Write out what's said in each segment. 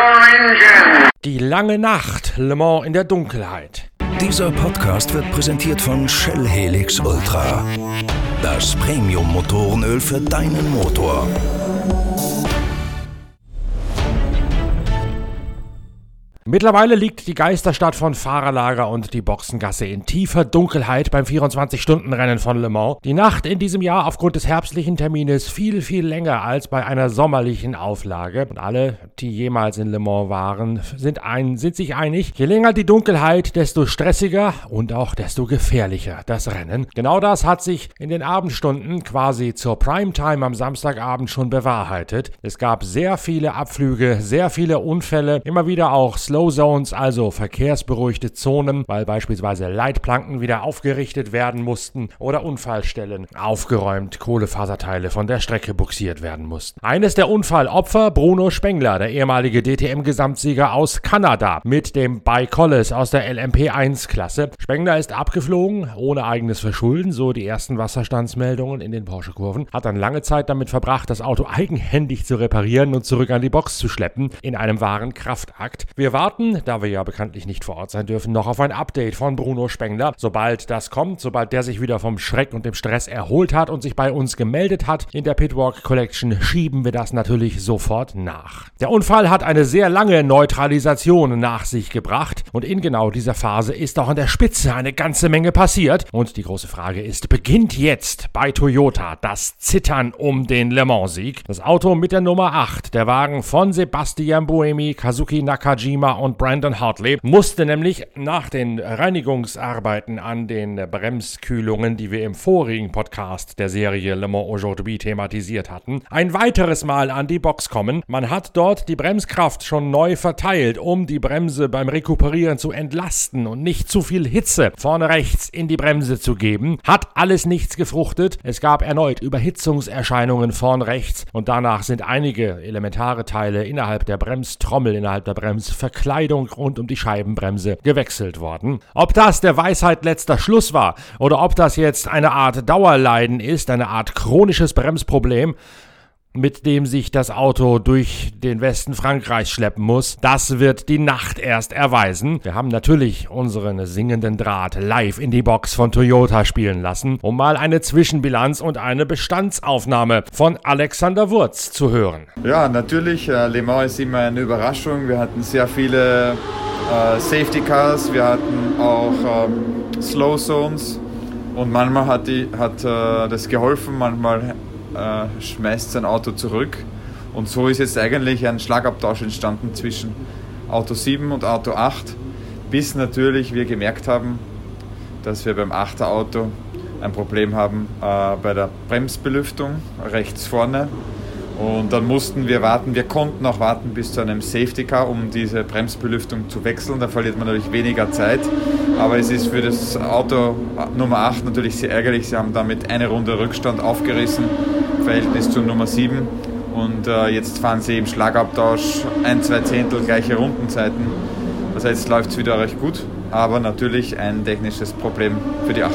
engine. Die lange Nacht, Le Mans in der Dunkelheit. Dieser Podcast wird präsentiert von Shell Helix Ultra. Das Premium-Motorenöl für deinen Motor. Mittlerweile liegt die Geisterstadt von Fahrerlager und die Boxengasse in tiefer Dunkelheit beim 24-Stunden-Rennen von Le Mans. Die Nacht in diesem Jahr aufgrund des herbstlichen Termines viel, viel länger als bei einer sommerlichen Auflage. Und alle, die jemals in Le Mans waren, sind, ein, sind sich einig, je länger die Dunkelheit, desto stressiger und auch desto gefährlicher das Rennen. Genau das hat sich in den Abendstunden quasi zur Primetime am Samstagabend schon bewahrheitet. Es gab sehr viele Abflüge, sehr viele Unfälle, immer wieder auch Slow Zones, also verkehrsberuhigte Zonen, weil beispielsweise Leitplanken wieder aufgerichtet werden mussten oder Unfallstellen aufgeräumt, Kohlefaserteile von der Strecke buxiert werden mussten. Eines der Unfallopfer Bruno Spengler, der ehemalige DTM-Gesamtsieger aus Kanada mit dem By Collis aus der LMP1-Klasse. Spengler ist abgeflogen, ohne eigenes Verschulden, so die ersten Wasserstandsmeldungen in den Porsche-Kurven, hat dann lange Zeit damit verbracht, das Auto eigenhändig zu reparieren und zurück an die Box zu schleppen, in einem wahren Kraftakt. Wir waren warten, da wir ja bekanntlich nicht vor Ort sein dürfen, noch auf ein Update von Bruno Spengler. Sobald das kommt, sobald der sich wieder vom Schreck und dem Stress erholt hat und sich bei uns gemeldet hat in der Pitwalk Collection, schieben wir das natürlich sofort nach. Der Unfall hat eine sehr lange Neutralisation nach sich gebracht und in genau dieser Phase ist auch an der Spitze eine ganze Menge passiert. Und die große Frage ist, beginnt jetzt bei Toyota das Zittern um den Le Mans-Sieg? Das Auto mit der Nummer 8, der Wagen von Sebastian Buemi, Kazuki Nakajima und Brandon Hartley musste nämlich nach den Reinigungsarbeiten an den Bremskühlungen, die wir im vorigen Podcast der Serie Le Mans Aujourd'hui thematisiert hatten, ein weiteres Mal an die Box kommen. Man hat dort die Bremskraft schon neu verteilt, um die Bremse beim Rekuperieren zu entlasten und nicht zu viel Hitze vorne rechts in die Bremse zu geben. Hat alles nichts gefruchtet. Es gab erneut Überhitzungserscheinungen vorn rechts und danach sind einige elementare Teile innerhalb der Bremstrommel, innerhalb der Bremsverkleidung Kleidung rund um die Scheibenbremse gewechselt worden. Ob das der Weisheit letzter Schluss war oder ob das jetzt eine Art Dauerleiden ist, eine Art chronisches Bremsproblem, mit dem sich das Auto durch den Westen Frankreichs schleppen muss. Das wird die Nacht erst erweisen. Wir haben natürlich unseren singenden Draht live in die Box von Toyota spielen lassen, um mal eine Zwischenbilanz und eine Bestandsaufnahme von Alexander Wurz zu hören. Ja, natürlich. Äh, Le Mans ist immer eine Überraschung. Wir hatten sehr viele äh, Safety Cars, wir hatten auch ähm, Slow Zones und manchmal hat, die, hat äh, das geholfen, manchmal äh, schmeißt sein Auto zurück. Und so ist jetzt eigentlich ein Schlagabtausch entstanden zwischen Auto 7 und Auto 8, bis natürlich wir gemerkt haben, dass wir beim 8er Auto ein Problem haben äh, bei der Bremsbelüftung rechts vorne. Und dann mussten wir warten, wir konnten auch warten bis zu einem Safety Car, um diese Bremsbelüftung zu wechseln. Da verliert man natürlich weniger Zeit. Aber es ist für das Auto Nummer 8 natürlich sehr ärgerlich. Sie haben damit eine Runde Rückstand aufgerissen Verhältnis zur Nummer 7. Und äh, jetzt fahren sie im Schlagabtausch ein, zwei Zehntel gleiche Rundenzeiten. Das heißt, läuft es wieder recht gut, aber natürlich ein technisches Problem für die 8.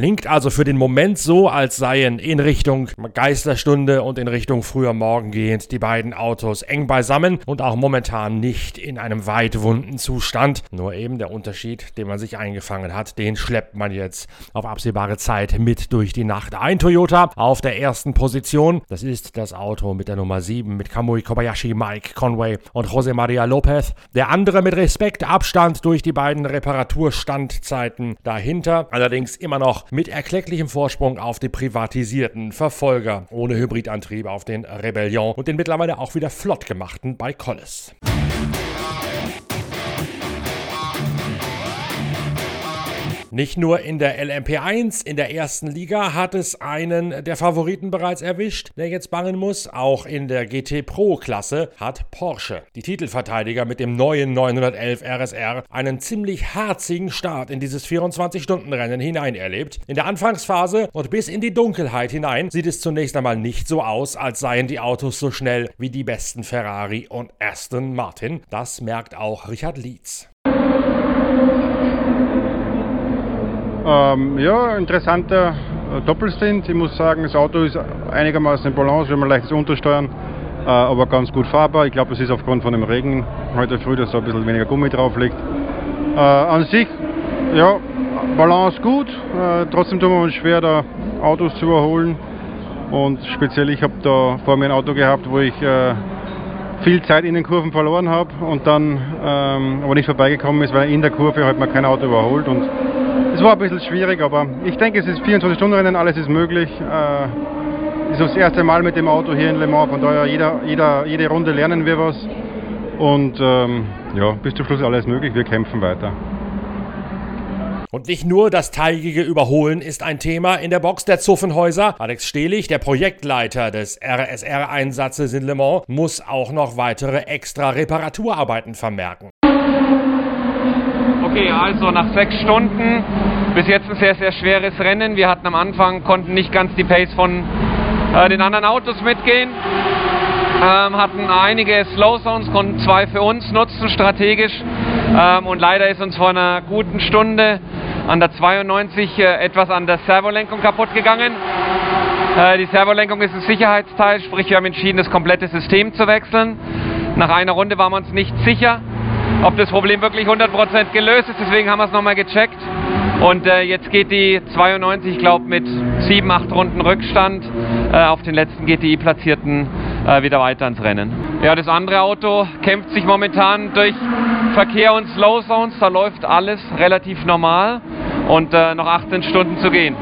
Klingt also für den Moment so, als seien in Richtung Geisterstunde und in Richtung früher Morgen gehend die beiden Autos eng beisammen und auch momentan nicht in einem weitwunden Zustand. Nur eben der Unterschied, den man sich eingefangen hat, den schleppt man jetzt auf absehbare Zeit mit durch die Nacht. Ein Toyota auf der ersten Position. Das ist das Auto mit der Nummer 7 mit Kamui Kobayashi, Mike Conway und Jose Maria Lopez. Der andere mit Respekt Abstand durch die beiden Reparaturstandzeiten dahinter. Allerdings immer noch mit erklecklichem Vorsprung auf die privatisierten Verfolger ohne Hybridantrieb auf den Rebellion und den mittlerweile auch wieder flott gemachten bei Collis. Nicht nur in der LMP1, in der ersten Liga hat es einen der Favoriten bereits erwischt, der jetzt bangen muss. Auch in der GT Pro Klasse hat Porsche, die Titelverteidiger mit dem neuen 911 RSR, einen ziemlich herzigen Start in dieses 24-Stunden-Rennen hinein erlebt. In der Anfangsphase und bis in die Dunkelheit hinein sieht es zunächst einmal nicht so aus, als seien die Autos so schnell wie die besten Ferrari und Aston Martin. Das merkt auch Richard Lietz. Ähm, ja, interessanter äh, doppelt sind. Ich muss sagen, das Auto ist einigermaßen in Balance, wenn man leichtes Untersteuern, äh, aber ganz gut fahrbar. Ich glaube, das ist aufgrund von dem Regen heute früh, dass da ein bisschen weniger Gummi drauf liegt. Äh, an sich, ja, Balance gut, äh, trotzdem tun wir uns schwer, da Autos zu überholen. Und speziell, ich habe da vor mir ein Auto gehabt, wo ich äh, viel Zeit in den Kurven verloren habe und dann ähm, aber nicht vorbeigekommen ist, weil in der Kurve halt man kein Auto überholt. Und es war ein bisschen schwierig, aber ich denke, es ist 24-Stunden-Rennen, alles ist möglich. Äh, ist das erste Mal mit dem Auto hier in Le Mans, von daher jeder, jeder, jede Runde lernen wir was. Und ähm, ja, bis zum Schluss alles möglich, wir kämpfen weiter. Und nicht nur das teigige Überholen ist ein Thema in der Box der Zuffenhäuser. Alex Stehlich, der Projektleiter des RSR-Einsatzes in Le Mans, muss auch noch weitere extra Reparaturarbeiten vermerken. Okay, also nach sechs Stunden bis jetzt ein sehr, sehr schweres Rennen. Wir hatten am Anfang, konnten nicht ganz die Pace von äh, den anderen Autos mitgehen. Ähm, hatten einige Slow Zones, konnten zwei für uns nutzen strategisch. Ähm, und leider ist uns vor einer guten Stunde an der 92 äh, etwas an der Servolenkung kaputt gegangen. Äh, die Servolenkung ist ein Sicherheitsteil, sprich wir haben entschieden, das komplette System zu wechseln. Nach einer Runde waren wir uns nicht sicher, ob das Problem wirklich 100% gelöst ist, deswegen haben wir es nochmal gecheckt. Und äh, jetzt geht die 92, ich glaube, mit 7, 8 Runden Rückstand äh, auf den letzten GTI-Platzierten äh, wieder weiter ins Rennen. Ja, das andere Auto kämpft sich momentan durch Verkehr und Slow Zones. Da läuft alles relativ normal und äh, noch 18 Stunden zu gehen.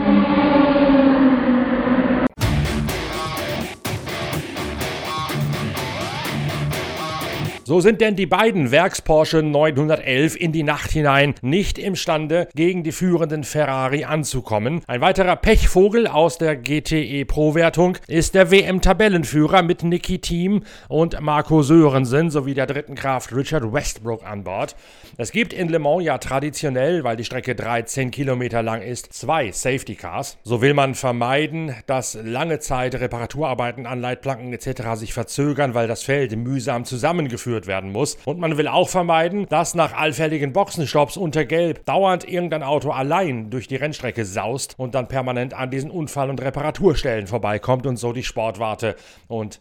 So sind denn die beiden Werks-Porsche 911 in die Nacht hinein nicht imstande, gegen die führenden Ferrari anzukommen. Ein weiterer Pechvogel aus der GTE Pro-Wertung ist der WM-Tabellenführer mit Nicky Thiem und Marco Sörensen sowie der dritten Kraft Richard Westbrook an Bord. Es gibt in Le Mans ja traditionell, weil die Strecke 13 Kilometer lang ist, zwei Safety Cars. So will man vermeiden, dass lange Zeit Reparaturarbeiten an Leitplanken etc. sich verzögern, weil das Feld mühsam zusammengeführt durchgeführt werden muss. Und man will auch vermeiden, dass nach allfälligen Boxenstopps unter Gelb dauernd irgendein Auto allein durch die Rennstrecke saust und dann permanent an diesen Unfall- und Reparaturstellen vorbeikommt und so die Sportwarte und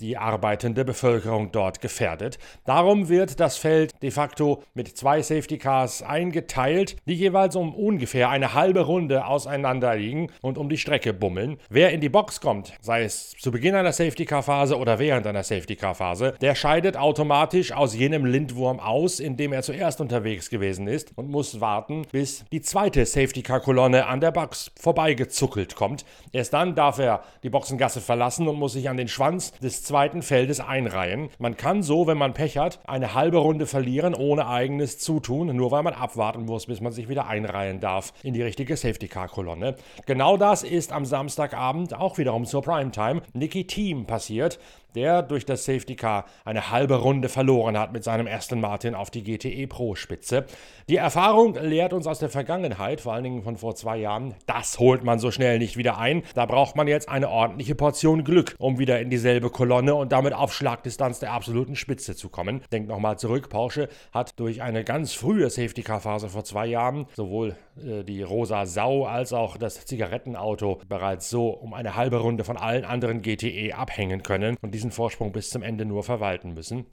die arbeitende Bevölkerung dort gefährdet. Darum wird das Feld de facto mit zwei Safety Cars eingeteilt, die jeweils um ungefähr eine halbe Runde auseinander liegen und um die Strecke bummeln. Wer in die Box kommt, sei es zu Beginn einer Safety Car Phase oder während einer Safety Car Phase, der scheidet automatisch aus jenem Lindwurm aus, in dem er zuerst unterwegs gewesen ist und muss warten, bis die zweite Safety Car Kolonne an der Box vorbeigezuckelt kommt. Erst dann darf er die Boxengasse verlassen und muss sich an den Schwanz des zweiten Feldes einreihen. Man kann so, wenn man Pech hat, eine halbe Runde verlieren ohne eigenes Zutun, nur weil man abwarten muss, bis man sich wieder einreihen darf in die richtige Safety-Car-Kolonne. Genau das ist am Samstagabend auch wiederum zur Primetime Nicky Team passiert der durch das Safety Car eine halbe Runde verloren hat mit seinem Aston Martin auf die GTE Pro Spitze. Die Erfahrung lehrt uns aus der Vergangenheit, vor allen Dingen von vor zwei Jahren, das holt man so schnell nicht wieder ein. Da braucht man jetzt eine ordentliche Portion Glück, um wieder in dieselbe Kolonne und damit auf Schlagdistanz der absoluten Spitze zu kommen. Denkt nochmal zurück, Porsche hat durch eine ganz frühe Safety Car Phase vor zwei Jahren sowohl äh, die rosa Sau als auch das Zigarettenauto bereits so um eine halbe Runde von allen anderen GTE abhängen können und diesen Vorsprung bis zum Ende nur verwalten müssen.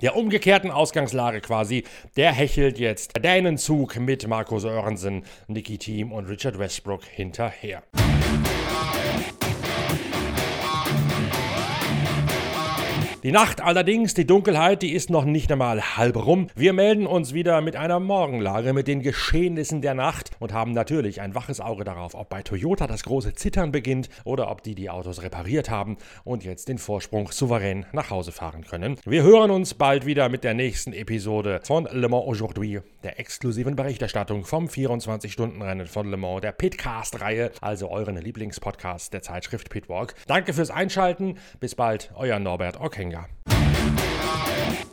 Der umgekehrten Ausgangslage quasi, der hechelt jetzt der Dänenzug mit Marco Sörensen, Nicky Team und Richard Westbrook hinterher. Die Nacht allerdings, die Dunkelheit, die ist noch nicht einmal halb rum. Wir melden uns wieder mit einer Morgenlage mit den Geschehnissen der Nacht und haben natürlich ein waches Auge darauf, ob bei Toyota das große Zittern beginnt oder ob die die Autos repariert haben und jetzt den Vorsprung souverän nach Hause fahren können. Wir hören uns bald wieder mit der nächsten Episode von Le Mans Aujourd'hui, der exklusiven Berichterstattung vom 24-Stunden-Rennen von Le Mans, der Pitcast-Reihe, also euren Lieblingspodcast der Zeitschrift Pitwalk. Danke fürs Einschalten. Bis bald, euer Norbert Ocking. Yeah.